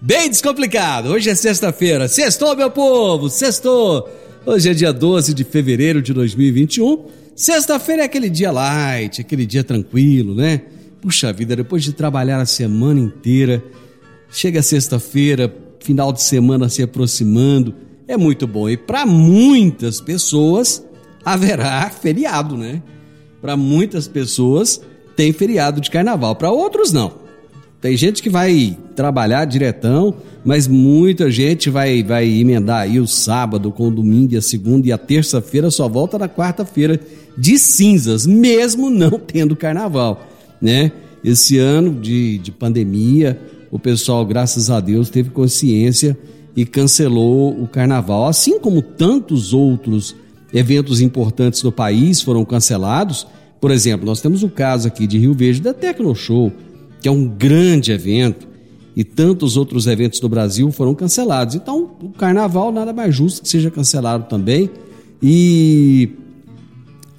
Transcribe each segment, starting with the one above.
bem descomplicado. Hoje é sexta-feira, sextou, meu povo, sextou. Hoje é dia 12 de fevereiro de 2021. Sexta-feira é aquele dia light, aquele dia tranquilo, né? Puxa vida, depois de trabalhar a semana inteira, chega sexta-feira, final de semana se aproximando, é muito bom. E para muitas pessoas, haverá feriado, né? Para muitas pessoas tem feriado de carnaval, para outros não. Tem gente que vai trabalhar diretão, mas muita gente vai vai emendar aí o sábado com o domingo a segunda e a terça-feira só volta na quarta-feira de cinzas, mesmo não tendo carnaval, né? Esse ano de, de pandemia, o pessoal, graças a Deus, teve consciência e cancelou o carnaval, assim como tantos outros eventos importantes do país foram cancelados. Por exemplo, nós temos o caso aqui de Rio Verde da Tecno Show, que é um grande evento, e tantos outros eventos do Brasil foram cancelados. Então, o carnaval nada mais justo que seja cancelado também. E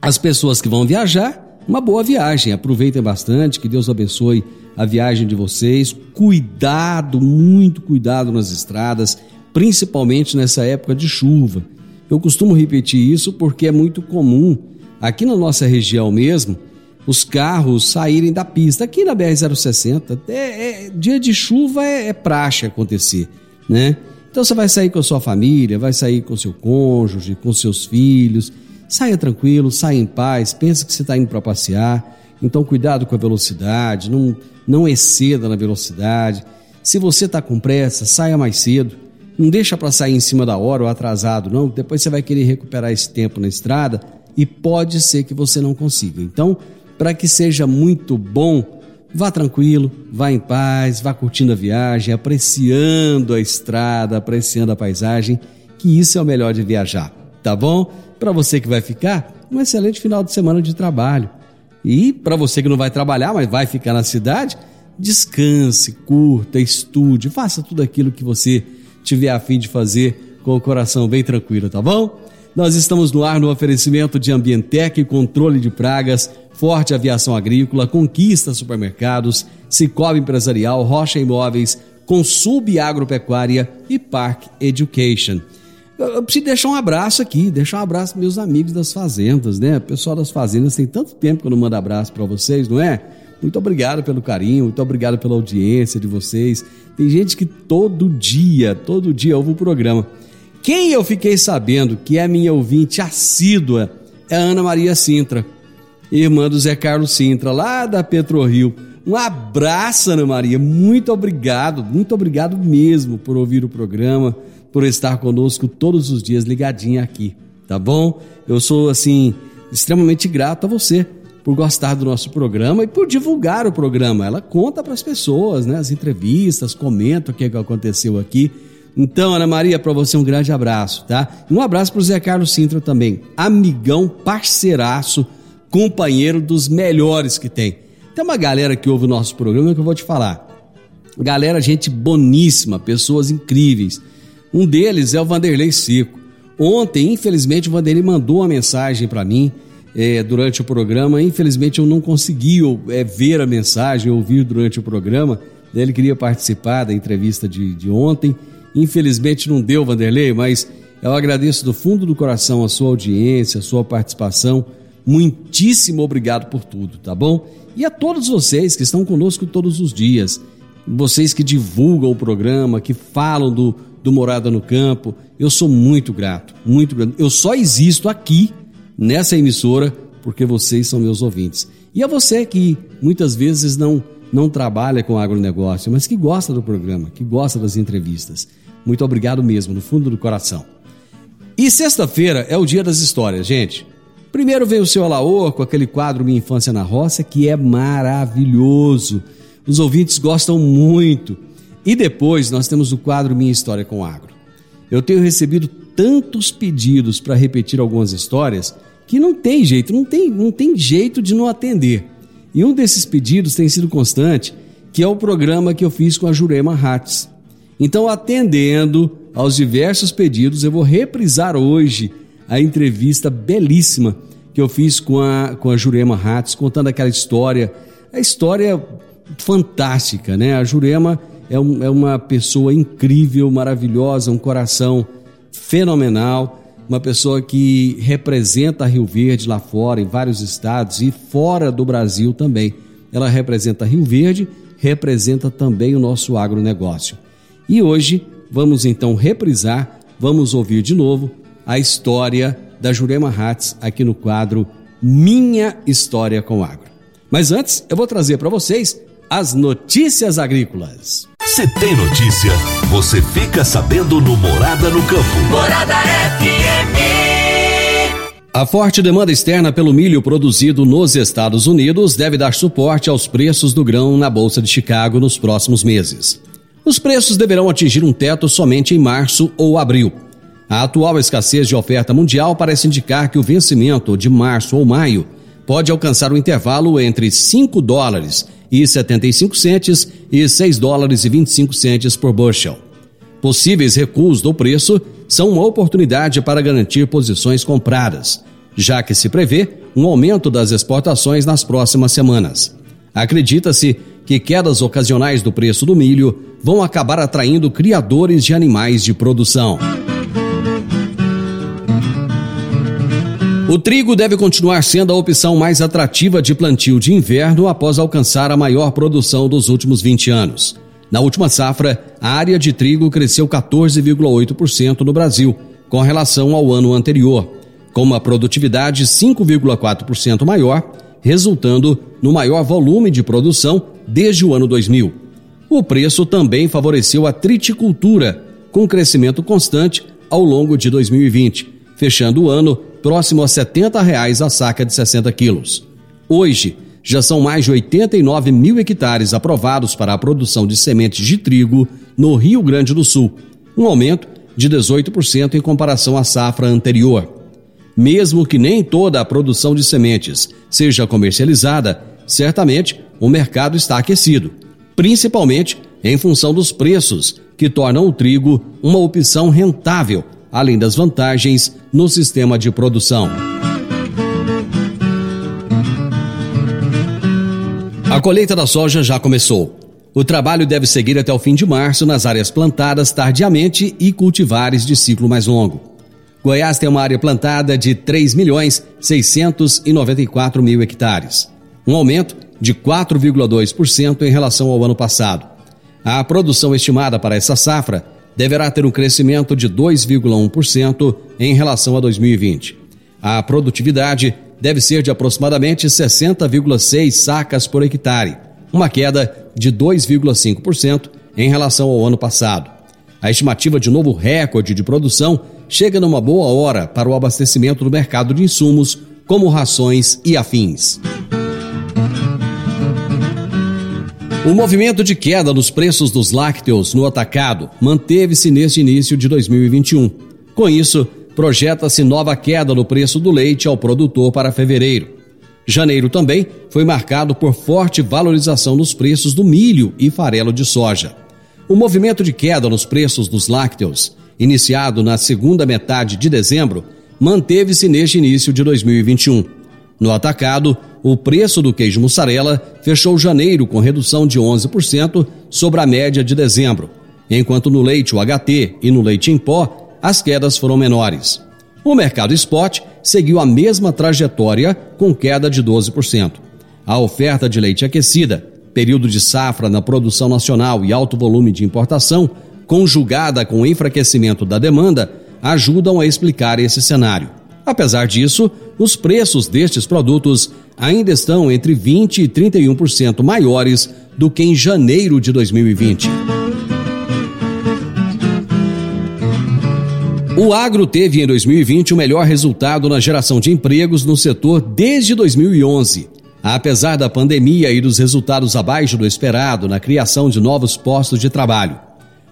as pessoas que vão viajar, uma boa viagem. Aproveitem bastante, que Deus abençoe a viagem de vocês. Cuidado, muito cuidado nas estradas, principalmente nessa época de chuva. Eu costumo repetir isso porque é muito comum aqui na nossa região mesmo os carros saírem da pista. Aqui na BR-060, é, é, dia de chuva é, é praxe acontecer, né? Então você vai sair com a sua família, vai sair com seu cônjuge, com seus filhos. Saia tranquilo, saia em paz, pensa que você está indo para passear. Então cuidado com a velocidade, não, não exceda na velocidade. Se você está com pressa, saia mais cedo não deixa para sair em cima da hora ou atrasado, não. Depois você vai querer recuperar esse tempo na estrada e pode ser que você não consiga. Então, para que seja muito bom, vá tranquilo, vá em paz, vá curtindo a viagem, apreciando a estrada, apreciando a paisagem, que isso é o melhor de viajar, tá bom? Para você que vai ficar, um excelente final de semana de trabalho. E para você que não vai trabalhar, mas vai ficar na cidade, descanse, curta, estude, faça tudo aquilo que você tiver a fim de fazer com o coração bem tranquilo, tá bom? Nós estamos no ar no oferecimento de Ambientec, controle de pragas, Forte Aviação Agrícola, Conquista Supermercados, Cicobi Empresarial, Rocha Imóveis, Consub Agropecuária e Park Education. Eu preciso deixar um abraço aqui, deixar um abraço para meus amigos das fazendas, né? Pessoal das fazendas, tem tanto tempo que eu não mando abraço para vocês, não é? Muito obrigado pelo carinho, muito obrigado pela audiência de vocês. Tem gente que todo dia, todo dia ouve o programa. Quem eu fiquei sabendo que é minha ouvinte assídua é a Ana Maria Sintra, irmã do Zé Carlos Sintra, lá da PetroRio. Um abraço, Ana Maria. Muito obrigado, muito obrigado mesmo por ouvir o programa, por estar conosco todos os dias ligadinha aqui, tá bom? Eu sou, assim, extremamente grato a você por gostar do nosso programa e por divulgar o programa. Ela conta para as pessoas, né? As entrevistas, comenta o que, é que aconteceu aqui. Então, Ana Maria, para você um grande abraço, tá? Um abraço para o Zé Carlos Sintra também, amigão, parceiraço, companheiro dos melhores que tem. Tem uma galera que ouve o nosso programa que eu vou te falar. Galera, gente boníssima, pessoas incríveis. Um deles é o Vanderlei Seco. Ontem, infelizmente, o Vanderlei mandou uma mensagem para mim é, durante o programa. Infelizmente eu não consegui é, ver a mensagem, ouvir durante o programa. Ele queria participar da entrevista de, de ontem. Infelizmente não deu, Vanderlei, mas eu agradeço do fundo do coração a sua audiência, a sua participação. Muitíssimo obrigado por tudo, tá bom? E a todos vocês que estão conosco todos os dias, vocês que divulgam o programa, que falam do, do Morada no Campo. Eu sou muito grato, muito grato. Eu só existo aqui, nessa emissora, porque vocês são meus ouvintes. E a você que muitas vezes não, não trabalha com agronegócio, mas que gosta do programa, que gosta das entrevistas. Muito obrigado mesmo, no fundo do coração. E sexta-feira é o dia das histórias, gente. Primeiro vem o seu Alaor com aquele quadro Minha Infância na Roça, que é maravilhoso. Os ouvintes gostam muito. E depois nós temos o quadro Minha História com Agro. Eu tenho recebido tantos pedidos para repetir algumas histórias que não tem jeito, não tem, não tem jeito de não atender. E um desses pedidos tem sido constante, que é o programa que eu fiz com a Jurema Hatz. Então, atendendo aos diversos pedidos, eu vou reprisar hoje a entrevista belíssima que eu fiz com a, com a Jurema Hatz, contando aquela história, a história fantástica, né? A Jurema é, um, é uma pessoa incrível, maravilhosa, um coração fenomenal uma pessoa que representa Rio Verde lá fora, em vários estados e fora do Brasil também. Ela representa Rio Verde, representa também o nosso agronegócio. E hoje vamos então reprisar, vamos ouvir de novo a história da Jurema Hatz aqui no quadro Minha História com Agro. Mas antes, eu vou trazer para vocês as notícias agrícolas. Se tem notícia, você fica sabendo no Morada no Campo. Morada FM. A forte demanda externa pelo milho produzido nos Estados Unidos deve dar suporte aos preços do grão na Bolsa de Chicago nos próximos meses. Os preços deverão atingir um teto somente em março ou abril. A atual escassez de oferta mundial parece indicar que o vencimento de março ou maio pode alcançar o um intervalo entre 5 dólares e 75 centes e 6 dólares e 25 centes por bushel. Possíveis recuos do preço são uma oportunidade para garantir posições compradas, já que se prevê um aumento das exportações nas próximas semanas. Acredita-se que quedas ocasionais do preço do milho vão acabar atraindo criadores de animais de produção. O trigo deve continuar sendo a opção mais atrativa de plantio de inverno após alcançar a maior produção dos últimos 20 anos. Na última safra, a área de trigo cresceu 14,8% no Brasil, com relação ao ano anterior, com uma produtividade 5,4% maior, resultando no maior volume de produção desde o ano 2000. O preço também favoreceu a triticultura, com crescimento constante ao longo de 2020, fechando o ano próximo a 70 reais a saca de 60 quilos. Hoje, já são mais de 89 mil hectares aprovados para a produção de sementes de trigo no Rio Grande do Sul, um aumento de 18% em comparação à safra anterior. Mesmo que nem toda a produção de sementes seja comercializada, certamente o mercado está aquecido, principalmente em função dos preços, que tornam o trigo uma opção rentável além das vantagens no sistema de produção. A colheita da soja já começou. O trabalho deve seguir até o fim de março nas áreas plantadas tardiamente e cultivares de ciclo mais longo. Goiás tem uma área plantada de 3 milhões 694 mil hectares, um aumento de 4,2% em relação ao ano passado. A produção estimada para essa safra deverá ter um crescimento de 2,1% em relação a 2020. A produtividade deve ser de aproximadamente 60,6 sacas por hectare, uma queda de 2,5% em relação ao ano passado. A estimativa de novo recorde de produção chega numa boa hora para o abastecimento do mercado de insumos, como rações e afins. O movimento de queda nos preços dos lácteos no atacado manteve-se neste início de 2021. Com isso, projeta-se nova queda no preço do leite ao produtor para fevereiro. Janeiro também foi marcado por forte valorização nos preços do milho e farelo de soja. O movimento de queda nos preços dos lácteos, iniciado na segunda metade de dezembro, manteve-se neste início de 2021. No atacado, o preço do queijo mussarela fechou janeiro com redução de 11% sobre a média de dezembro, enquanto no leite UHT e no leite em pó as quedas foram menores. O mercado spot seguiu a mesma trajetória com queda de 12%. A oferta de leite aquecida, período de safra na produção nacional e alto volume de importação conjugada com o enfraquecimento da demanda, ajudam a explicar esse cenário. Apesar disso, os preços destes produtos ainda estão entre 20% e 31% maiores do que em janeiro de 2020. O agro teve em 2020 o melhor resultado na geração de empregos no setor desde 2011. Apesar da pandemia e dos resultados abaixo do esperado na criação de novos postos de trabalho,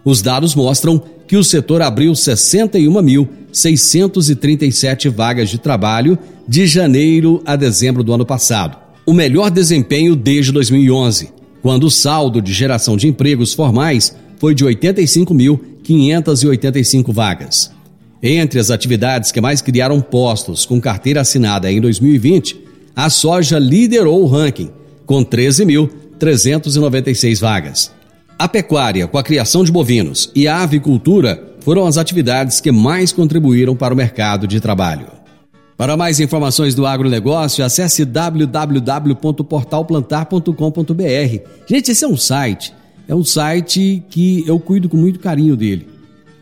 os dados mostram que o setor abriu 61.637 vagas de trabalho de janeiro a dezembro do ano passado, o melhor desempenho desde 2011, quando o saldo de geração de empregos formais foi de 85.585 vagas. Entre as atividades que mais criaram postos com carteira assinada em 2020, a soja liderou o ranking, com 13.396 vagas. A pecuária, com a criação de bovinos, e a avicultura foram as atividades que mais contribuíram para o mercado de trabalho. Para mais informações do agronegócio, acesse www.portalplantar.com.br. Gente, esse é um site, é um site que eu cuido com muito carinho dele.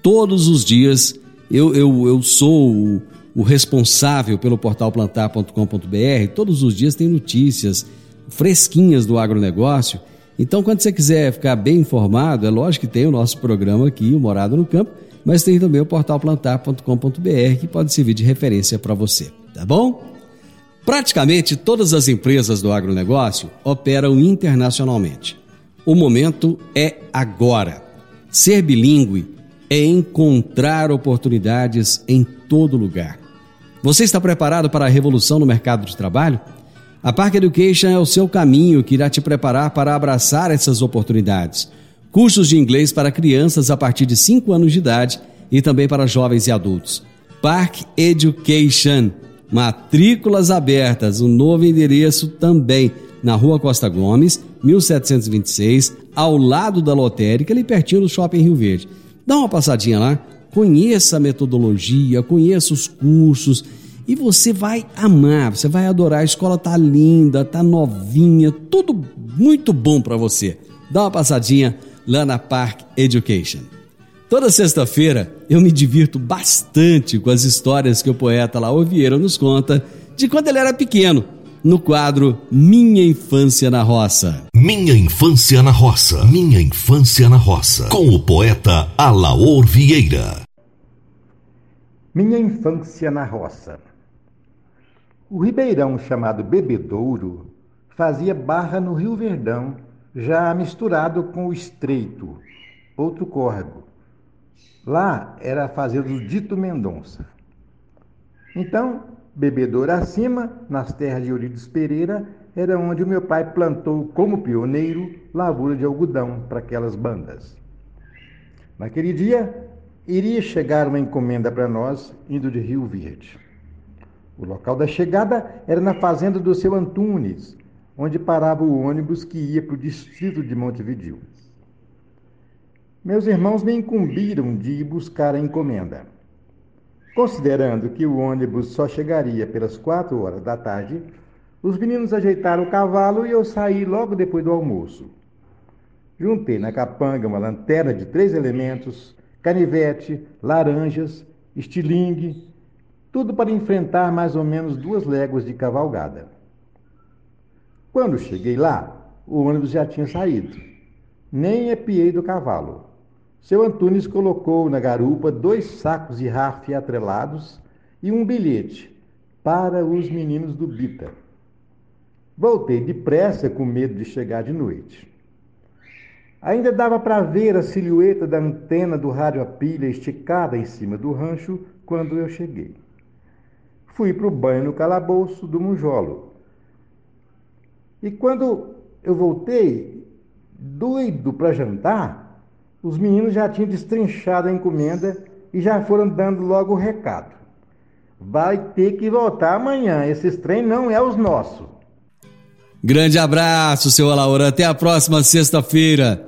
Todos os dias eu, eu, eu sou o, o responsável pelo portal plantar.com.br. Todos os dias tem notícias fresquinhas do agronegócio. Então, quando você quiser ficar bem informado, é lógico que tem o nosso programa aqui, o Morado no Campo, mas tem também o portal plantar.com.br que pode servir de referência para você, tá bom? Praticamente todas as empresas do agronegócio operam internacionalmente. O momento é agora. Ser bilíngue é encontrar oportunidades em todo lugar. Você está preparado para a revolução no mercado de trabalho? A Park Education é o seu caminho que irá te preparar para abraçar essas oportunidades. Cursos de inglês para crianças a partir de 5 anos de idade e também para jovens e adultos. Park Education. Matrículas abertas. O novo endereço também na Rua Costa Gomes, 1726, ao lado da lotérica, ali pertinho do Shopping Rio Verde. Dá uma passadinha lá, conheça a metodologia, conheça os cursos e você vai amar, você vai adorar. A escola tá linda, tá novinha, tudo muito bom para você. Dá uma passadinha lá na Park Education. Toda sexta-feira eu me divirto bastante com as histórias que o poeta Laor Vieira nos conta de quando ele era pequeno no quadro Minha Infância na Roça. Minha Infância na Roça. Minha Infância na Roça. Com o poeta Alaor Vieira. Minha Infância na Roça. O ribeirão chamado Bebedouro fazia barra no Rio Verdão, já misturado com o Estreito, outro córrego. Lá era a fazenda do Dito Mendonça. Então, Bebedouro acima, nas terras de Eurides Pereira, era onde o meu pai plantou como pioneiro lavoura de algodão para aquelas bandas. Naquele dia, iria chegar uma encomenda para nós, indo de Rio Verde. O local da chegada era na fazenda do seu Antunes, onde parava o ônibus que ia para o distrito de Montevideo. Meus irmãos me incumbiram de ir buscar a encomenda. Considerando que o ônibus só chegaria pelas quatro horas da tarde, os meninos ajeitaram o cavalo e eu saí logo depois do almoço. Juntei na capanga uma lanterna de três elementos, canivete, laranjas, estilingue, tudo para enfrentar mais ou menos duas léguas de cavalgada. Quando cheguei lá, o ônibus já tinha saído. Nem epiei do cavalo. Seu Antunes colocou na garupa dois sacos de rafia atrelados e um bilhete para os meninos do Bita. Voltei depressa com medo de chegar de noite. Ainda dava para ver a silhueta da antena do rádio a pilha esticada em cima do rancho quando eu cheguei. Fui para o banho no calabouço do Munjolo. E quando eu voltei, doido para jantar, os meninos já tinham destrinchado a encomenda e já foram dando logo o recado. Vai ter que voltar amanhã, esses trem não é os nossos. Grande abraço, seu Alaura. Até a próxima sexta-feira.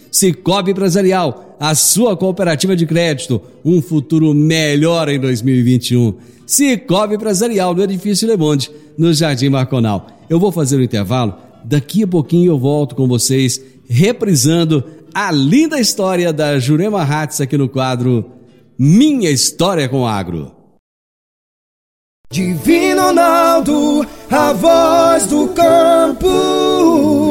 Cicobi Empresarial, a sua cooperativa de crédito, um futuro melhor em 2021. Cicobi Empresarial, no Edifício Le Monde, no Jardim Marconal. Eu vou fazer o intervalo, daqui a pouquinho eu volto com vocês, reprisando a linda história da Jurema Hatz aqui no quadro Minha História com Agro. Divino Ronaldo, a voz do campo.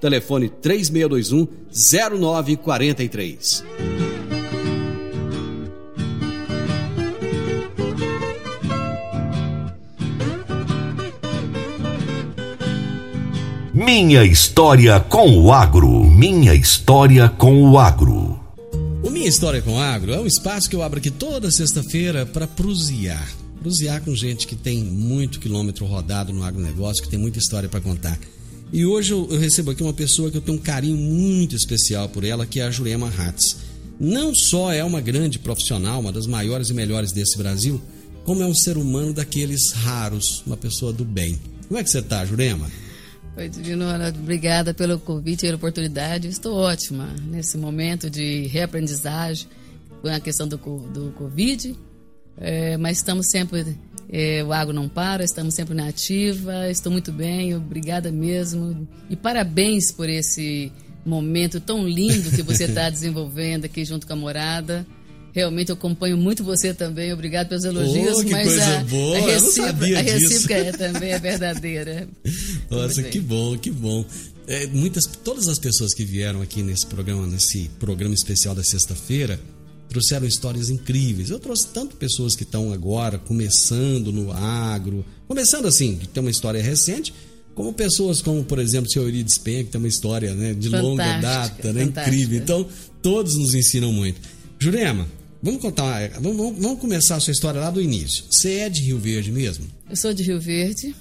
Telefone 3621 0943. Minha história com o agro. Minha história com o agro. O Minha História com o Agro é um espaço que eu abro aqui toda sexta-feira para prusiar. Prusiar com gente que tem muito quilômetro rodado no agronegócio, que tem muita história para contar. E hoje eu, eu, recebo aqui uma pessoa que eu tenho um carinho muito especial por ela, que é a Jurema Hatz. Não só é uma grande profissional, uma das maiores e melhores desse Brasil, como é um ser humano daqueles raros, uma pessoa do bem. Como é que você está, Jurema? Oi, Divinora, obrigada pelo convite e pela oportunidade. Estou ótima nesse momento de reaprendizagem com a questão do, do Covid, é, mas estamos sempre é, o Água Não Para, estamos sempre na ativa, estou muito bem, obrigada mesmo. E parabéns por esse momento tão lindo que você está desenvolvendo aqui junto com a morada. Realmente eu acompanho muito você também, obrigado pelos elogios, oh, mas a, boa. a, recíproca, a recíproca é, também é verdadeira. Nossa, que bom, que bom. É, muitas, todas as pessoas que vieram aqui nesse programa, nesse programa especial da sexta-feira, trouxeram histórias incríveis. Eu trouxe tanto pessoas que estão agora começando no agro, começando assim, que tem uma história recente, como pessoas como, por exemplo, o senhor Euridice Penha, que tem uma história né, de fantástica, longa data, né, incrível. Então, todos nos ensinam muito. Jurema, vamos contar, vamos, vamos começar a sua história lá do início. Você é de Rio Verde mesmo? Eu sou de Rio Verde,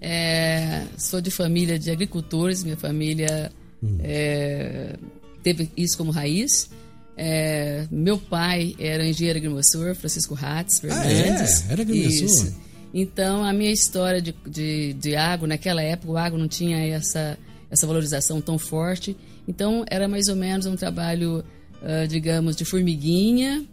é, sou de família de agricultores, minha família hum. é, teve isso como raiz. É, meu pai era engenheiro agrimensor, Francisco Ratz Fernandes. Ah, é? Era agrimensor? Então, a minha história de, de, de água, naquela época, o água não tinha essa, essa valorização tão forte. Então, era mais ou menos um trabalho, uh, digamos, de formiguinha,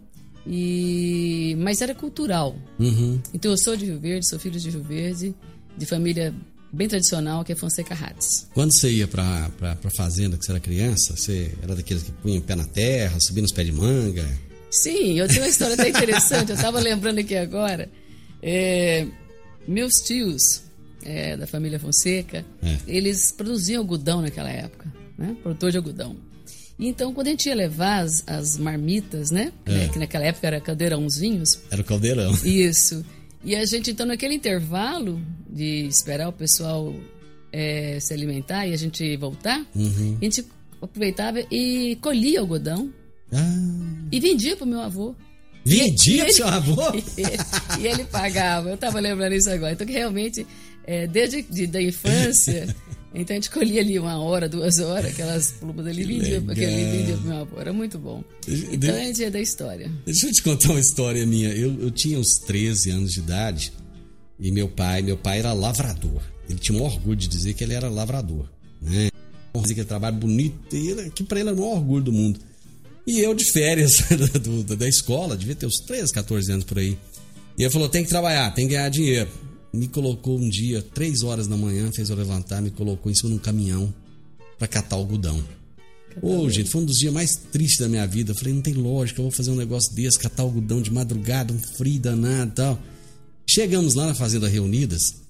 e mas era cultural. Uhum. Então, eu sou de Rio Verde, sou filho de Rio Verde, de família bem tradicional, que é Fonseca Hats. Quando você ia pra, pra fazenda, que você era criança, você era daqueles que punha o pé na terra, subia nos pés de manga? Sim, eu tenho uma história até interessante, eu estava lembrando aqui agora. É, meus tios, é, da família Fonseca, é. eles produziam algodão naquela época, né? Produtor de algodão. Então, quando a gente ia levar as, as marmitas, né? É. Que naquela época era caldeirãozinhos. Era o caldeirão. Isso. E a gente, então, naquele intervalo de esperar o pessoal é, se alimentar e a gente voltar, uhum. a gente aproveitava e colhia algodão ah. e vendia pro meu avô. Vendia pro seu avô? E, e, ele pagava. Eu estava lembrando isso agora. Então, que realmente, é, desde de, da infância, então a gente colhia ali uma hora, duas horas, aquelas plumas ali, vendia, pro meu avô. Era muito bom. Então, a gente é da história. Deixa eu te contar uma história minha. Eu, eu tinha uns 13 anos de idade e meu pai, meu pai era lavrador. Ele tinha um orgulho de dizer que ele era lavrador, né? Dizer que ele trabalho bonito, e ele, que para ele era o maior orgulho do mundo. E eu de férias do, da escola, devia ter uns 13, 14 anos por aí. E ele falou: tem que trabalhar, tem que ganhar dinheiro. Me colocou um dia, três horas da manhã, fez eu levantar, me colocou em cima de um caminhão para catar algodão. Ô, gente, foi um dos dias mais tristes da minha vida. Eu falei, não tem lógica, eu vou fazer um negócio desse, catar algodão de madrugada, um frio danado e tal. Chegamos lá na Fazenda Reunidas.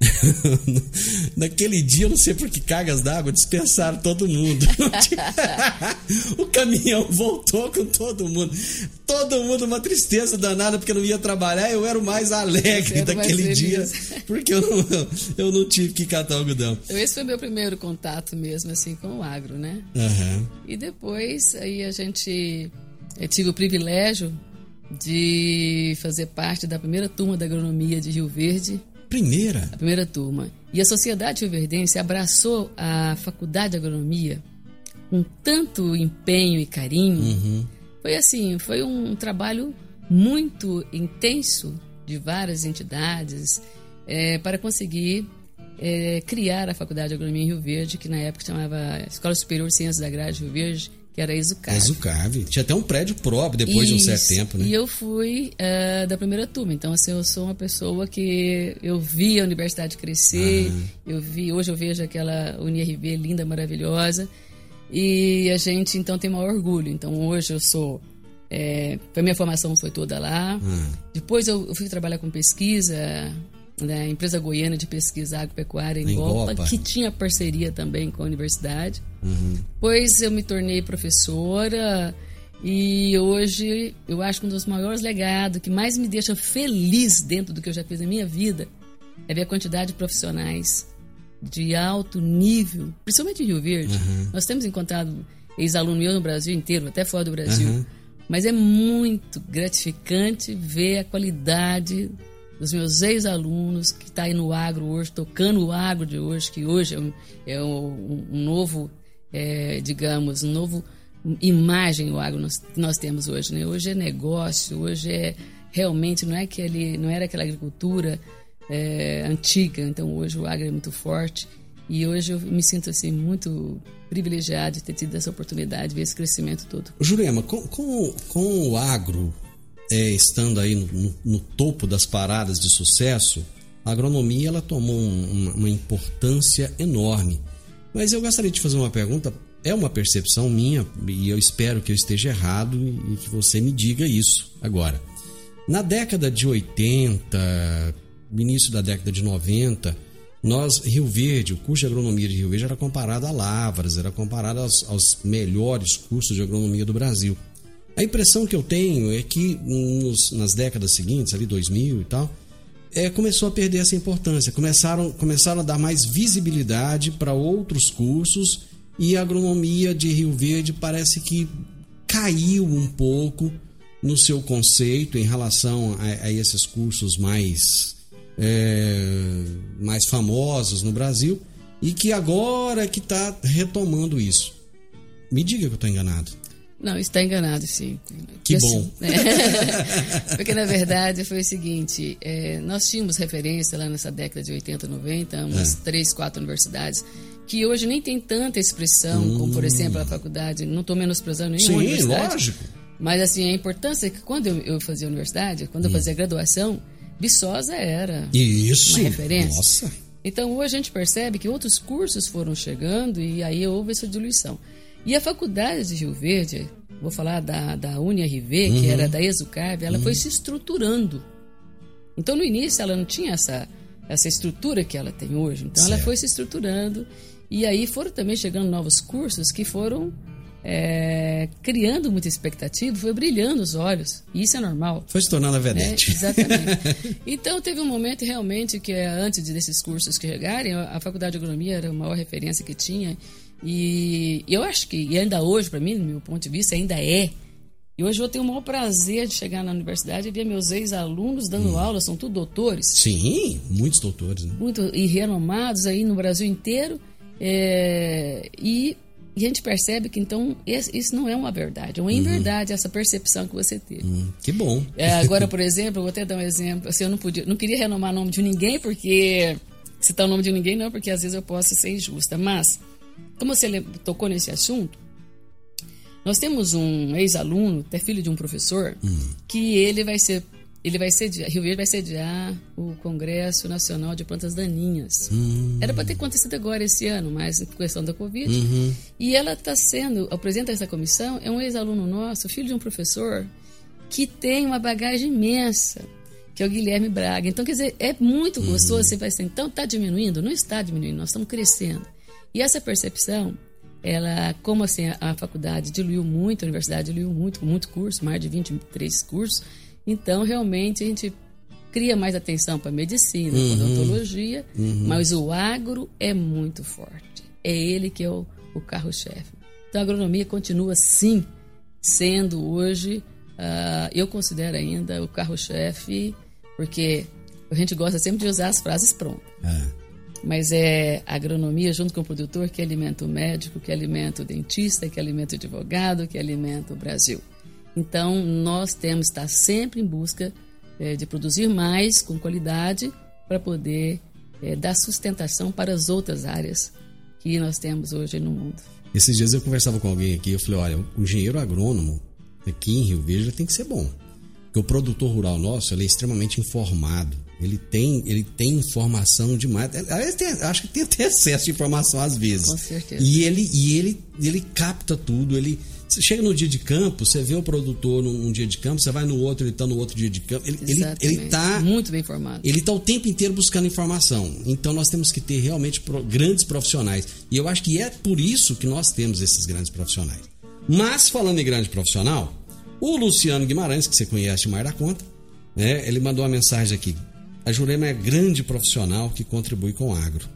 Naquele dia, eu não sei por que cargas d'água dispensaram todo mundo. o caminhão voltou com todo mundo. Todo mundo uma tristeza danada porque não ia trabalhar. Eu era o mais alegre daquele mais dia porque eu não, eu não tive que catar algodão. Então, esse foi meu primeiro contato mesmo assim com o agro, né? Uhum. E depois aí a gente eu tive o privilégio de fazer parte da primeira turma da agronomia de Rio Verde Primeira? A primeira turma. E a Sociedade Verdense abraçou a Faculdade de Agronomia com tanto empenho e carinho. Uhum. Foi assim, foi um trabalho muito intenso de várias entidades é, para conseguir é, criar a Faculdade de Agronomia em Rio Verde, que na época chamava Escola Superior de Ciências Agrárias de Rio Verde, que era a Exucave. Exucave. Tinha até um prédio próprio depois Isso. de um certo tempo, né? E eu fui uh, da primeira turma. Então, assim, eu sou uma pessoa que eu vi a universidade crescer, eu vi, hoje eu vejo aquela UniRV linda, maravilhosa. E a gente, então, tem maior orgulho. Então, hoje eu sou. É, a minha formação foi toda lá. Depois eu, eu fui trabalhar com pesquisa, né, empresa goiana de pesquisa agropecuária em, Gopa, que tinha parceria também com a universidade. Uhum. Pois eu me tornei professora e hoje eu acho que um dos maiores legados que mais me deixa feliz dentro do que eu já fiz na minha vida é ver a quantidade de profissionais de alto nível, principalmente em Rio Verde. Uhum. Nós temos encontrado ex-aluno meu no Brasil inteiro, até fora do Brasil. Uhum. Mas é muito gratificante ver a qualidade dos meus ex-alunos que está aí no agro hoje, tocando o agro de hoje, que hoje é um, é um, um novo, é, digamos, novo imagem o agro nós, nós temos hoje. Né? Hoje é negócio, hoje é realmente não é aquele, não era aquela agricultura é, antiga. Então hoje o agro é muito forte e hoje eu me sinto assim muito privilegiado de ter tido essa oportunidade de ver esse crescimento todo. Jurema, com, com, com o agro é, estando aí no, no, no, topo das paradas de sucesso, a agronomia ela tomou um, uma, importância enorme. Mas eu gostaria de fazer uma pergunta. É uma percepção minha e eu espero que eu esteja errado e, que você me diga isso agora. Na década de 80, início da década de 90, nós, Rio Verde, o curso de agronomia de Rio Verde era comparado a Lavras, era comparado aos, aos melhores cursos de agronomia do Brasil. A impressão que eu tenho é que nos, nas décadas seguintes, ali 2000 e tal, é, começou a perder essa importância. Começaram, começaram a dar mais visibilidade para outros cursos e a agronomia de Rio Verde parece que caiu um pouco no seu conceito em relação a, a esses cursos mais, é, mais famosos no Brasil e que agora que está retomando isso. Me diga que eu estou enganado. Não, está enganado, sim. Que Porque, bom. Assim, é, porque, na verdade, foi o seguinte: é, nós tínhamos referência lá nessa década de 80, 90, umas é. três, quatro universidades, que hoje nem tem tanta expressão, hum. como, por exemplo, a faculdade. Não estou menosprezando nenhuma sim, universidade. lógico. Mas, assim, a importância é que quando eu, eu fazia universidade, quando hum. eu fazia graduação, Viçosa era Isso. uma referência. Nossa. Então, hoje a gente percebe que outros cursos foram chegando e aí houve essa diluição. E a faculdade de Rio Verde, vou falar da, da UniRV, uhum. que era da Exucarve, ela uhum. foi se estruturando. Então, no início, ela não tinha essa, essa estrutura que ela tem hoje. Então, certo. ela foi se estruturando. E aí foram também chegando novos cursos que foram é, criando muita expectativa, foi brilhando os olhos. E isso é normal. Foi se tornando a vedete. É, exatamente. então, teve um momento realmente que, antes desses cursos que chegarem, a Faculdade de Agronomia era a maior referência que tinha. E eu acho que, e ainda hoje, para mim, do meu ponto de vista, ainda é. E hoje eu tenho o maior prazer de chegar na universidade e ver meus ex-alunos dando hum. aula, são tudo doutores. Sim, muitos doutores. Né? Muito, e renomados aí no Brasil inteiro. É, e, e, a gente percebe que então esse, isso não é uma verdade, é uma uhum. inverdade essa percepção que você teve. Hum, que bom. É, agora, por exemplo, eu vou até dar um exemplo. Assim, eu não, podia, não queria renomar o nome de ninguém, porque citar o nome de ninguém não, porque às vezes eu posso ser injusta. Mas como você tocou nesse assunto, nós temos um ex-aluno, até filho de um professor, hum. que ele vai ser ele vai sediar, Rio Verde vai sediar o Congresso Nacional de Plantas Daninhas. Hum. Era para ter acontecido agora esse ano, mas por questão da Covid. Uhum. E ela está sendo, o presidente dessa comissão é um ex-aluno nosso, filho de um professor, que tem uma bagagem imensa, que é o Guilherme Braga. Então, quer dizer, é muito uhum. gostoso. Você vai assim, então está diminuindo? Não está diminuindo, nós estamos crescendo. E essa percepção, ela, como assim, a, a faculdade diluiu muito, a universidade diluiu muito, com muito curso, mais de 23 cursos, então, realmente, a gente cria mais atenção para medicina, uhum, odontologia, uhum. mas o agro é muito forte. É ele que é o, o carro-chefe. Então, a agronomia continua, sim, sendo hoje, uh, eu considero ainda o carro-chefe, porque a gente gosta sempre de usar as frases prontas. É. Mas é agronomia junto com o produtor que alimenta o médico, que alimenta o dentista, que alimenta o advogado, que alimenta o Brasil. Então, nós temos que estar sempre em busca é, de produzir mais com qualidade para poder é, dar sustentação para as outras áreas que nós temos hoje no mundo. Esses dias eu conversava com alguém aqui, eu falei, olha, o engenheiro agrônomo aqui em Rio Verde tem que ser bom. Porque o produtor rural nosso ele é extremamente informado. Ele tem, ele tem informação demais. Tem, acho que tem até excesso de informação às vezes. Com certeza. E ele, e ele, ele capta tudo, ele, você chega no dia de campo, você vê o produtor num, dia de campo, você vai no outro, ele está no outro dia de campo. Ele, ele, ele tá, Muito bem informado. Ele está o tempo inteiro buscando informação. Então nós temos que ter realmente grandes profissionais. E eu acho que é por isso que nós temos esses grandes profissionais. Mas, falando em grande profissional, o Luciano Guimarães, que você conhece mais da conta, né, ele mandou uma mensagem aqui. A Jurema é grande profissional que contribui com o agro.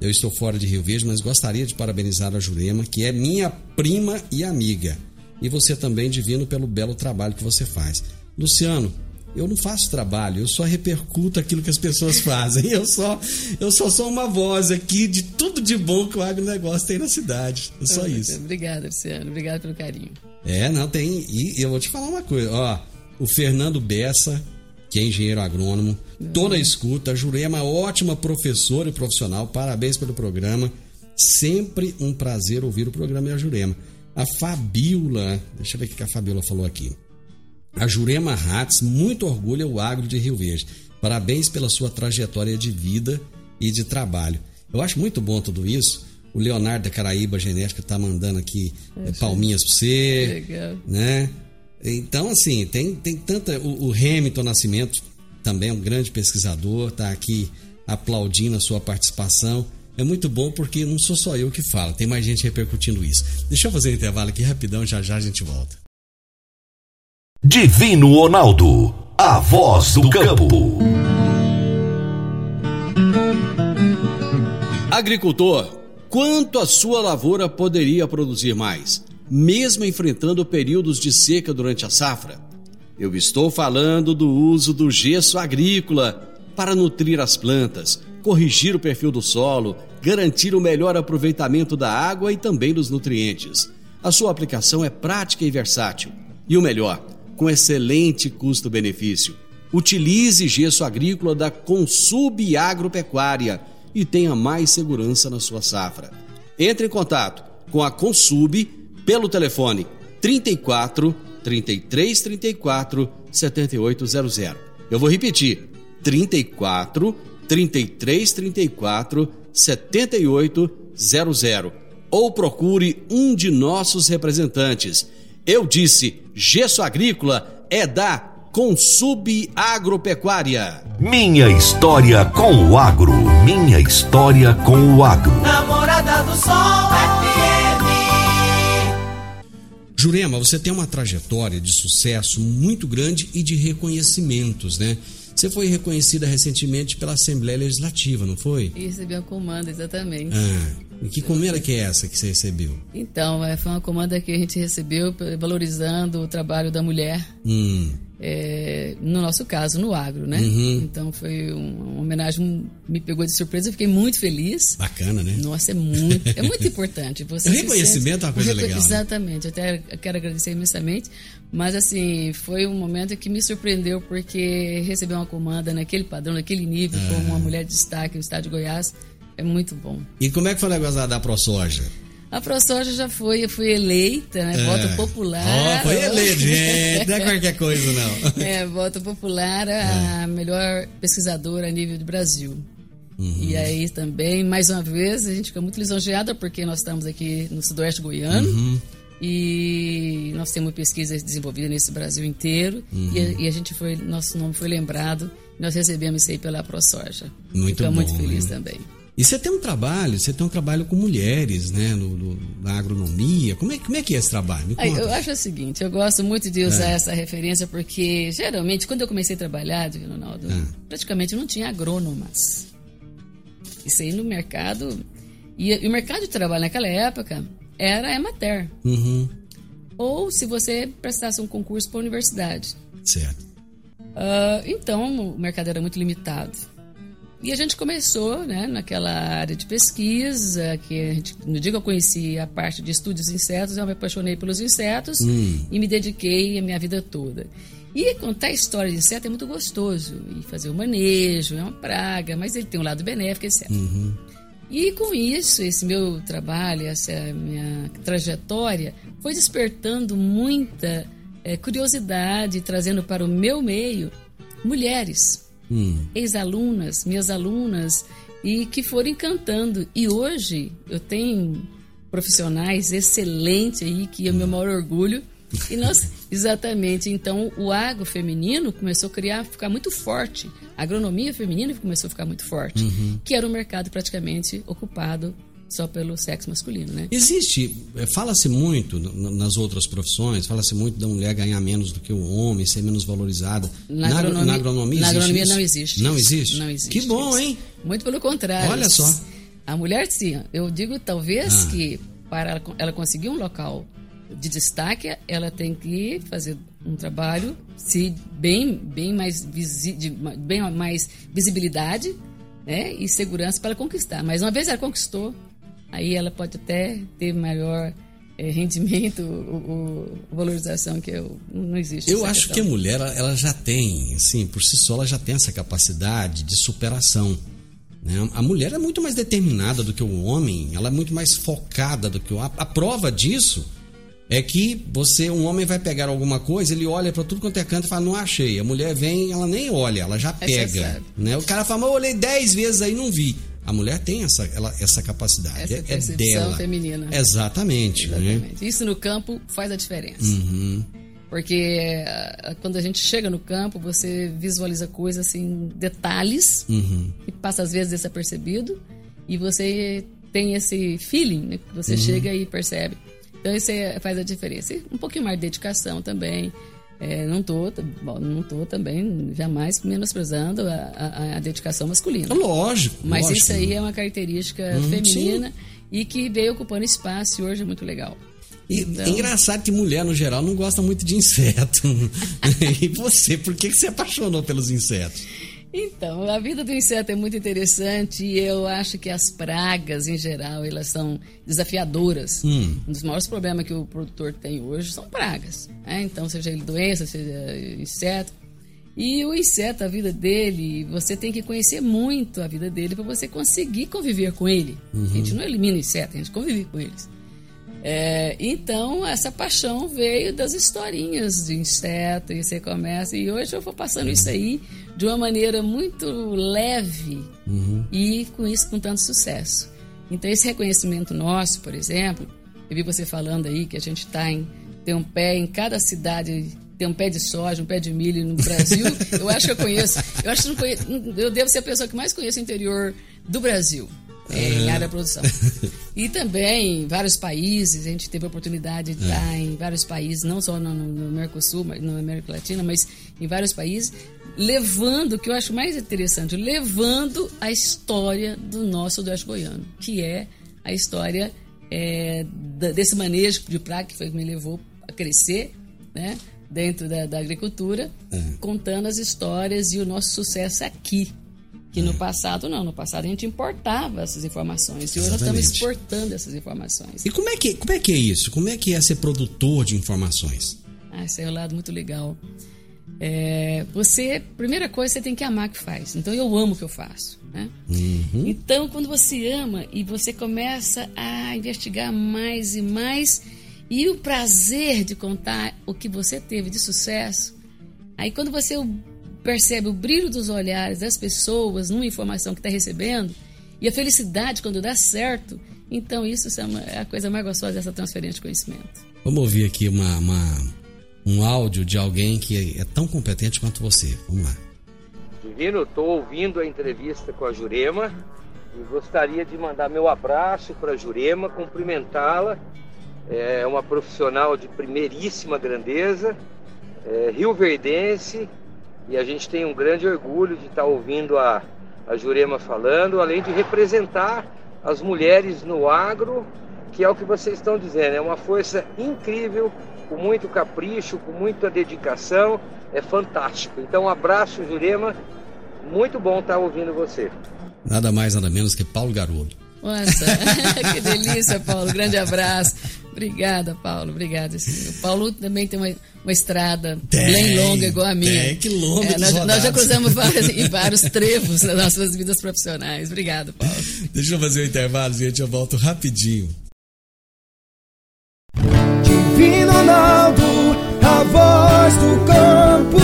Eu estou fora de Rio Verde, mas gostaria de parabenizar a Jurema, que é minha prima e amiga. E você também, Divino, pelo belo trabalho que você faz. Luciano, eu não faço trabalho, eu só repercuto aquilo que as pessoas fazem. Eu só, eu só sou uma voz aqui de tudo de bom que o agronegócio tem na cidade. É só isso. Obrigada, Luciano. Obrigado pelo carinho. É, não, tem. E eu vou te falar uma coisa, ó. O Fernando Bessa que é engenheiro agrônomo, toda a escuta. A Jurema, é ótima professora e profissional, parabéns pelo programa. Sempre um prazer ouvir o programa e a Jurema. A Fabiola, deixa eu ver o que a Fabiola falou aqui. A Jurema Ratz, muito orgulho o agro de Rio Verde. Parabéns pela sua trajetória de vida e de trabalho. Eu acho muito bom tudo isso. O Leonardo da Caraíba Genética está mandando aqui é, palminhas para você. Legal. Né? Então, assim, tem, tem tanta. O, o Hamilton Nascimento também é um grande pesquisador, está aqui aplaudindo a sua participação. É muito bom porque não sou só eu que falo, tem mais gente repercutindo isso. Deixa eu fazer um intervalo aqui rapidão, já já a gente volta. Divino Ronaldo, a voz do campo. Agricultor, quanto a sua lavoura poderia produzir mais? Mesmo enfrentando períodos de seca durante a safra. Eu estou falando do uso do gesso agrícola para nutrir as plantas, corrigir o perfil do solo, garantir o melhor aproveitamento da água e também dos nutrientes. A sua aplicação é prática e versátil. E o melhor, com excelente custo-benefício. Utilize gesso agrícola da Consub Agropecuária e tenha mais segurança na sua safra. Entre em contato com a Consub pelo telefone 34 33 34 7800. Eu vou repetir: 34 33 34 7800 ou procure um de nossos representantes. Eu disse: Gesso Agrícola é da Consub Agropecuária. Minha história com o agro. Minha história com o agro. Namorada do Sol FM. Jurema, você tem uma trajetória de sucesso muito grande e de reconhecimentos, né? Você foi reconhecida recentemente pela Assembleia Legislativa, não foi? E recebi uma comanda, exatamente. Ah, e que comanda que é essa que você recebeu? Então, é, foi uma comanda que a gente recebeu valorizando o trabalho da mulher. Hum é, no nosso caso, no agro, né? Uhum. Então foi uma homenagem, me pegou de surpresa, eu fiquei muito feliz. Bacana, né? Nossa, é muito, é muito importante. Você o reconhecimento é uma coisa legal. Né? Exatamente, né? até quero agradecer imensamente, mas assim, foi um momento que me surpreendeu porque receber uma comanda naquele padrão, naquele nível, como uma mulher de destaque no estado de Goiás, é muito bom. E como é que foi o negócio da, da ProSoja? A ProSoja já foi, eu fui eleita, né? É. Voto popular. Ó, foi eleito, gente. Não é qualquer coisa, não. É, voto popular, a melhor pesquisadora a nível do Brasil. Uhum. E aí também, mais uma vez, a gente fica muito lisonjeada porque nós estamos aqui no sudoeste goiano Uhum. e nós temos pesquisas desenvolvidas nesse Brasil inteiro Uhum. e, a, e a gente foi, nosso nome foi lembrado, nós recebemos isso aí pela ProSoja. Muito Fica muito bom, feliz né? também. E você tem um trabalho, você tem um trabalho com mulheres, né? No, no- na agronomia. Como é, como é que é esse trabalho? Eu acho o seguinte, eu gosto muito de usar É. essa referência porque geralmente quando eu comecei a trabalhar, Ronaldo, É. praticamente não tinha agrônomas. Isso aí no mercado. E, e o mercado de trabalho naquela época era Emater. Uhum, Ou se você prestasse um concurso para a universidade. certo. Ah, então o mercado era muito limitado. E a gente começou né, naquela área de pesquisa, que a gente, no dia que eu conheci a parte de estudos de insetos, eu me apaixonei pelos insetos e me dediquei a minha vida toda. E contar história de inseto é muito gostoso. E fazer o manejo, é uma praga, mas ele tem um lado benéfico, etc. E com isso, esse meu trabalho, essa minha trajetória, foi despertando muita eh, curiosidade, trazendo para o meu meio mulheres, Hum, ex-alunas, minhas alunas, e que foram encantando. E hoje eu tenho profissionais excelentes aí, que é o meu maior orgulho. E nós, exatamente, então o agro feminino começou a criar, ficar muito forte. A agronomia feminina começou a ficar muito forte, que era um mercado praticamente ocupado só pelo sexo masculino, né? Existe, é, fala-se muito nas outras profissões, fala-se muito da mulher ganhar menos do que o homem, ser menos valorizada. Na agro- agronomia, na agronomia, na existe agronomia isso? não existe. Não existe? Não existe. Que bom, isso. hein? Muito pelo contrário. Olha só. A mulher, sim. Eu digo, talvez, Ah. que para ela, conseguir um local de destaque, ela tem que fazer um trabalho se bem, bem mais visi, de, bem mais visibilidade né, e segurança para conquistar. Mas uma vez ela conquistou, aí ela pode até ter maior eh, rendimento ou, ou valorização que eu, não existe. Eu acho questão. que a mulher, ela- já tem, assim, por si só, ela já tem essa capacidade de superação. né? A mulher é muito mais determinada do que o homem, ela é muito mais focada do que o. A, a prova disso é que você, um homem vai pegar alguma coisa, ele olha pra tudo quanto é canto e fala, não achei. A mulher vem, ela nem olha, ela já pega. sabe. Né? O cara fala, mas eu olhei dez vezes aí não vi. A mulher tem essa, ela, essa capacidade. Essa é, é dela. feminina. Exatamente. Né? Exatamente. Isso no campo faz a diferença. Uhum. Porque ah, quando a gente chega no campo, você visualiza coisas assim, detalhes, Uhum. que passa às vezes desapercebido, e você tem esse feeling, né? que Você chega e percebe. Então isso é- faz a diferença. E um pouquinho mais de dedicação também. É, não tô, bom, não tô também jamais menosprezando a, a- a dedicação masculina. Lógico. Mas lógico. isso aí é uma característica Uhum, feminina e que veio ocupando espaço e hoje é muito legal. E Então- é engraçado que mulher, no geral, não gosta muito de inseto. e você, por que que você apaixonou pelos insetos? Então, a vida do inseto é muito interessante e eu acho que as pragas, em geral, elas são desafiadoras. Hum. Um dos maiores problemas que o produtor tem hoje são pragas. né? Então, seja ele doença, seja inseto. E o inseto, a vida dele, você tem que conhecer muito a vida dele para você conseguir conviver com ele. A gente não elimina o inseto, a gente convive com eles. É, então, essa paixão veio das historinhas de inseto, e você começa. E hoje eu vou passando isso aí de uma maneira muito leve e com isso com tanto sucesso. Então, esse reconhecimento nosso, por exemplo, eu vi você falando aí que a gente está em. tem um pé em cada cidade. Tem um pé de soja, um pé de milho no Brasil. eu acho que eu conheço. Eu acho que não conheço, eu devo ser a pessoa que mais conhece o interior do Brasil é, em área da produção. E também em vários países, a gente teve a oportunidade de estar em vários países, não só no, no Mercosul, mas na América Latina, mas em vários países, levando, o que eu acho mais interessante, levando a história do nosso Oeste Goiano, que é a história é, desse manejo de praga que foi que me levou a crescer, né? Dentro da, da agricultura, contando as histórias e o nosso sucesso aqui. Que no passado não, no passado a gente importava essas informações e hoje nós estamos exportando essas informações. E como é, que, como é que é isso? Como é que é ser produtor de informações? Ah, esse é um lado muito legal. É, você, primeira coisa, você tem que amar o que faz. Então eu amo o que eu faço. Né? Uhum. Então, quando você ama e você começa a investigar mais e mais, e o prazer de contar o que você teve de sucesso, aí quando você percebe o brilho dos olhares das pessoas numa informação que está recebendo, e a felicidade quando dá certo, então isso é a coisa mais gostosa dessa transferência de conhecimento. Vamos ouvir aqui uma, uma um áudio de alguém que é tão competente quanto você. Vamos lá. Divino, estou ouvindo a entrevista com a Jurema e gostaria de mandar meu abraço para a Jurema, cumprimentá-la. É uma profissional de primeiríssima grandeza, é, Rio Verdense, e a gente tem um grande orgulho de estar tá ouvindo a, a Jurema falando, além de representar as mulheres no agro, que é o que vocês estão dizendo, é uma força incrível, com muito capricho, com muita dedicação, é fantástico. Então, um abraço, Jurema, muito bom estar ouvindo você. Nada mais, nada menos que Paulo Garoto. Nossa, que delícia, Paulo. Grande abraço. Obrigada, Paulo. Obrigada. O Paulo também tem uma, uma estrada tem, bem longa, igual a minha. Tem quilômetros. É, nós, nós, já cruzamos vários, em vários trevos nas nossas vidas profissionais. Obrigado, Paulo. Deixa eu fazer o um intervalo, gente. Eu volto rapidinho. Divino Ronaldo, a voz do campo.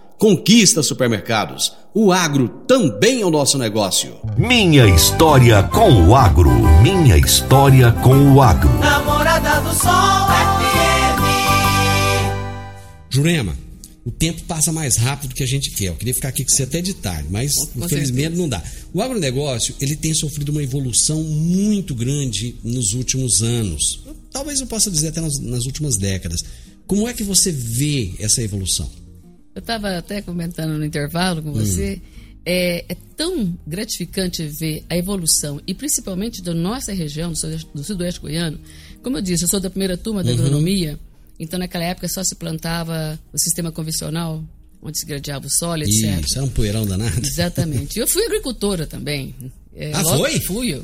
Conquista Supermercados. O agro também é o nosso negócio. Minha história com o agro. Minha história com o agro. Namorada do Sol FM. Jurema, o tempo passa mais rápido do que a gente quer. Eu queria ficar aqui com você até de tarde, mas com infelizmente certeza. não dá. O agronegócio ele tem sofrido uma evolução muito grande nos últimos anos. Talvez eu possa dizer até nas, nas últimas décadas. Como é que você vê essa evolução? Eu estava até comentando no intervalo com você. Hum. É, é, tão gratificante ver a evolução, e principalmente da nossa região, do sudoeste goiano. Como eu disse, eu sou da primeira turma da uhum. agronomia, então naquela época só se plantava o sistema convencional, onde se gradeava o solo, etc. Isso, é um poeirão danado. Exatamente. Eu fui agricultora também. É, ah, foi? Fui. Eu,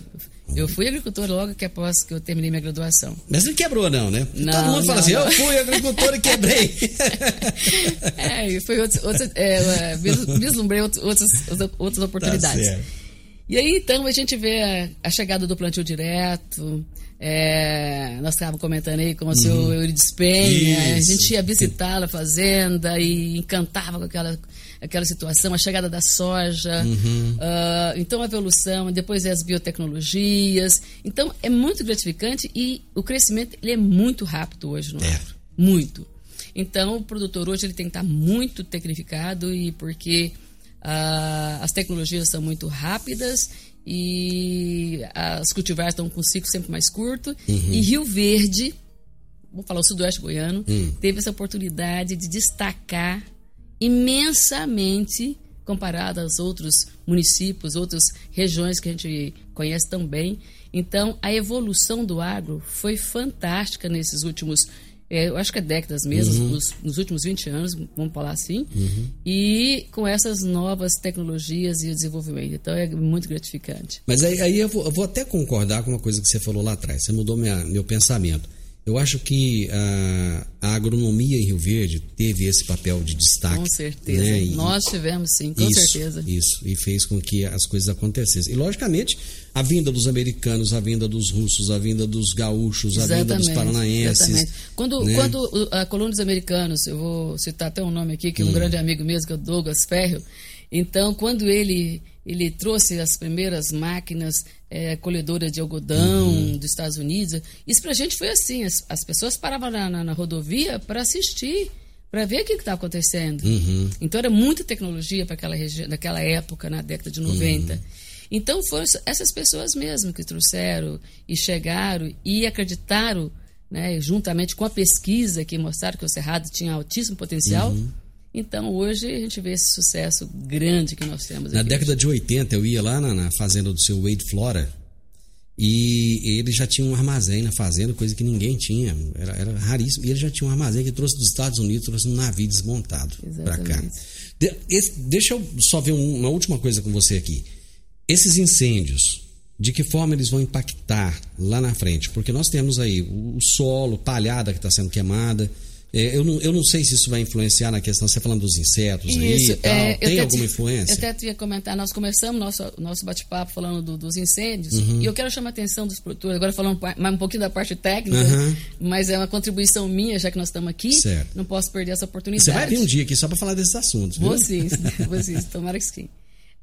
eu fui agricultora logo que após que eu terminei minha graduação. Mas não quebrou, não, né? Não, Todo mundo não, fala assim, não. eu fui agricultor e quebrei. é, e foi outros, outros, é, vislumbrei outras, outras oportunidades. Tá e aí, então, a gente vê a, a chegada do plantio direto, é, nós estávamos comentando aí com o uhum. seu Euridice Penha, a gente ia visitá-la, a fazenda, e encantava com aquela aquela situação, a chegada da soja, uhum. uh, então a evolução, depois as biotecnologias. Então é muito gratificante e o crescimento ele é muito rápido hoje no é. Muito. Então o produtor hoje ele tem que estar muito tecnificado e porque uh, as tecnologias são muito rápidas e as cultivares estão com um ciclo sempre mais curto. Uhum. E Rio Verde, vou falar o sudoeste goiano, uhum. teve essa oportunidade de destacar imensamente comparado aos outros municípios, outras regiões que a gente conhece tão bem. Então, a evolução do agro foi fantástica nesses últimos, é, eu acho que é décadas mesmo, uhum. nos, nos, últimos 20 anos, vamos falar assim, uhum. e com essas novas tecnologias e o desenvolvimento. Então, é muito gratificante. Mas aí, aí eu, vou, eu, vou, até concordar com uma coisa que você falou lá atrás, você mudou minha, meu pensamento. Eu acho que a, a, agronomia em Rio Verde teve esse papel de destaque. Com certeza. Né? E, Nós tivemos, sim, com isso, certeza. Isso, e fez com que as coisas acontecessem. E, logicamente, a vinda dos americanos, a vinda dos russos, a vinda dos gaúchos, exatamente, a vinda dos paranaenses. Exatamente. Quando, né? quando a colônia dos americanos, eu vou citar até um nome aqui, que é um hum. grande amigo mesmo, que é o Douglas Ferro. Então, quando ele, ele trouxe as primeiras máquinas é, colhedora de algodão uhum. dos Estados Unidos. Isso para a gente foi assim: as, as pessoas paravam na, na, na rodovia para assistir, para ver o que estava acontecendo. Uhum. Então era muita tecnologia para aquela região, naquela época, na década de 90. Uhum. Então foram essas pessoas mesmo que trouxeram e chegaram e acreditaram, né, juntamente com a pesquisa que mostraram que o Cerrado tinha altíssimo potencial. Então, hoje, a gente vê esse sucesso grande que nós temos Na década hoje. de 80, eu ia lá na, na fazenda do seu Wade Flora e ele já tinha um armazém na fazenda, coisa que ninguém tinha, era, era raríssimo. E ele já tinha um armazém que trouxe dos Estados Unidos, trouxe um navio desmontado para cá. De- esse- deixa eu só ver um- uma última coisa com você aqui. Esses incêndios, de que forma eles vão impactar lá na frente? Porque nós temos aí o, o solo, palhada que está sendo queimada. É, eu, não, eu não sei se isso vai influenciar na questão, você falando dos insetos aí e tal. é, Tem alguma te- influência? Eu até ia comentar, nós começamos nosso nosso bate-papo falando do- dos incêndios, Uhum. e eu quero chamar a atenção dos produtores, agora falando mais um pouquinho da parte técnica, Uhum. mas é uma contribuição minha, já que nós estamos aqui, Certo. não posso perder essa oportunidade. Você vai vir um dia aqui só para falar desses assuntos, viu? Vou sim, vou sim, tomara que sim.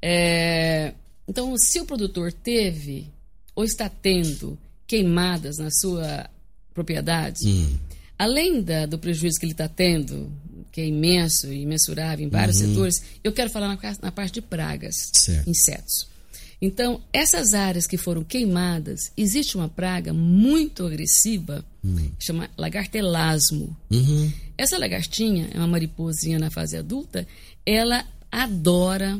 É, então, se o produtor teve ou está tendo queimadas na sua propriedade, Hum. Além da- do prejuízo que ele está tendo, que é imenso e imensurável em vários Uhum. setores, eu quero falar na, na parte de pragas, Certo. insetos. Então, essas áreas que foram queimadas, existe uma praga muito agressiva, chama lagartelasmo. Uhum. Essa lagartinha é uma mariposinha na fase adulta, ela adora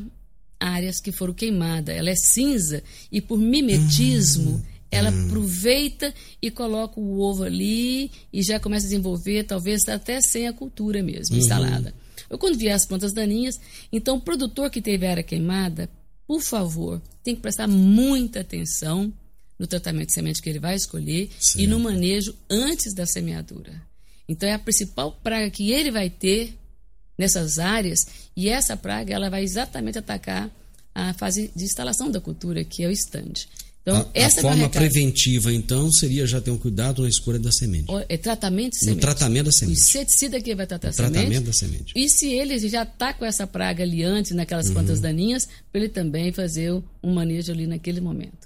áreas que foram queimadas. Ela é cinza e por mimetismo ela aproveita e coloca o ovo ali e já começa a desenvolver, talvez até sem a cultura mesmo instalada. Ou quando vier as plantas daninhas, então o produtor que teve área queimada, por favor, tem que prestar muita atenção no tratamento de semente que ele vai escolher e no manejo antes da semeadura. Então é a principal praga que ele vai ter nessas áreas e essa praga ela vai exatamente atacar a fase de instalação da cultura, que é o stand. Então, a, a essa é o meu forma recado. preventiva, então, seria já ter um cuidado na escolha da semente. Ó, É tratamento de No semente. tratamento da O semente. inseticida que vai tratar a O tratamento semente. da semente. E se ele já está com essa praga ali antes, naquelas Uhum. plantas daninhas, para ele também fazer um manejo ali naquele momento.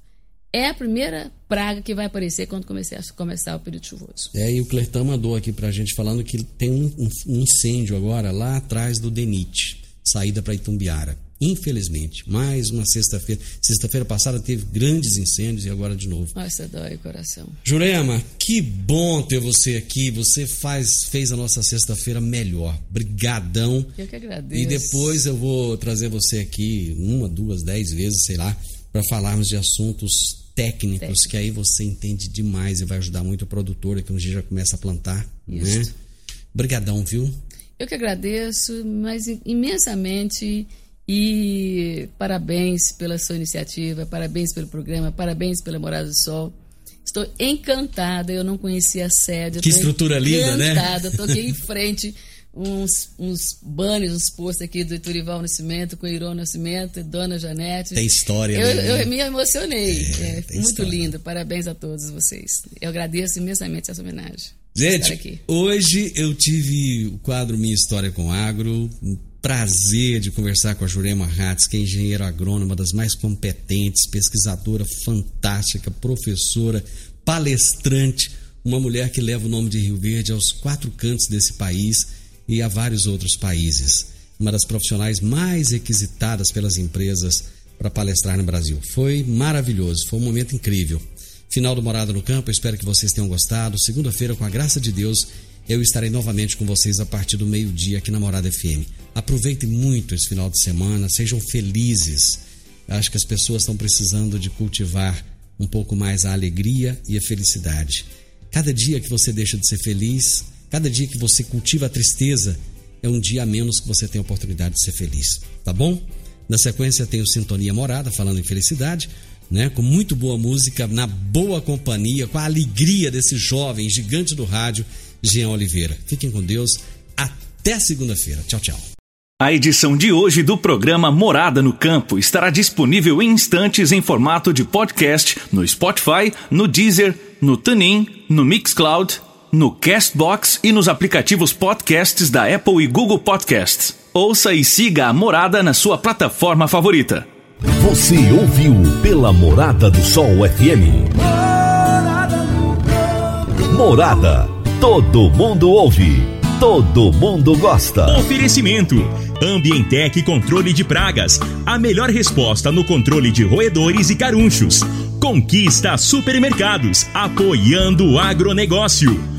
É a primeira praga que vai aparecer quando começar, começar o período chuvoso. É, e o Clertão mandou aqui pra gente falando que tem um, um- um incêndio agora lá atrás do Denite, saída para Itumbiara. Infelizmente, mais uma sexta-feira. Sexta-feira passada teve grandes incêndios e agora de novo. Nossa, dói o coração. Jurema, que bom ter você aqui. Você faz fez a nossa sexta-feira melhor. Brigadão. Eu que agradeço. E depois eu vou trazer você aqui uma, duas, dez vezes, sei lá, para falarmos de assuntos técnicos, Técnico. que aí você entende demais e vai ajudar muito o produtor, que um dia já começa a plantar, né? Isso. Brigadão, viu? Eu que agradeço, mas imensamente e parabéns pela sua iniciativa, parabéns pelo programa, parabéns pela Morada do Sol. Estou encantada, eu não conhecia a sede. Que estrutura linda, né? encantada. Estou aqui em frente, uns, uns banners, uns posts aqui do Iturival Nascimento, com Irô Nascimento, Dona Janete. Tem história, eu, né? Eu me emocionei. É, É, muito história. lindo. Parabéns a todos vocês. Eu agradeço imensamente essa homenagem. Gente, hoje eu tive o quadro Minha História com Agro. Prazer de conversar com a Jurema Hatz, que é engenheira agrônoma, das mais competentes, pesquisadora fantástica, professora, palestrante, uma mulher que leva o nome de Rio Verde aos quatro cantos desse país e a vários outros países. Uma das profissionais mais requisitadas pelas empresas para palestrar no Brasil. Foi maravilhoso, foi um momento incrível. Final do Morada no Campo, espero que vocês tenham gostado. Segunda-feira, com a graça de Deus, eu estarei novamente com vocês a partir do meio-dia aqui na Morada FM. Aproveitem muito esse final de semana, sejam felizes. Acho que as pessoas estão precisando de cultivar um pouco mais a alegria e a felicidade. Cada dia que você deixa de ser feliz, cada dia que você cultiva a tristeza, é um dia a menos que você tem a oportunidade de ser feliz. Tá bom? Na sequência tem o Sintonia Morada, falando em felicidade, né? Com muito boa música, na boa companhia, com a alegria desse jovem gigante do rádio, Jean Oliveira. Fiquem com Deus. Até segunda-feira. Tchau, tchau. A edição de hoje do programa Morada no Campo estará disponível em instantes em formato de podcast no Spotify, no Deezer, no TuneIn, no Mixcloud, no Castbox e nos aplicativos podcasts da Apple e Google Podcasts. Ouça e siga a Morada na sua plataforma favorita. Você ouviu pela Morada do Sol FM. Morada. Todo mundo ouve. Todo mundo gosta. Oferecimento: Ambientec Controle de Pragas. A melhor resposta no controle de roedores e carunchos. Conquista Supermercados, apoiando o agronegócio.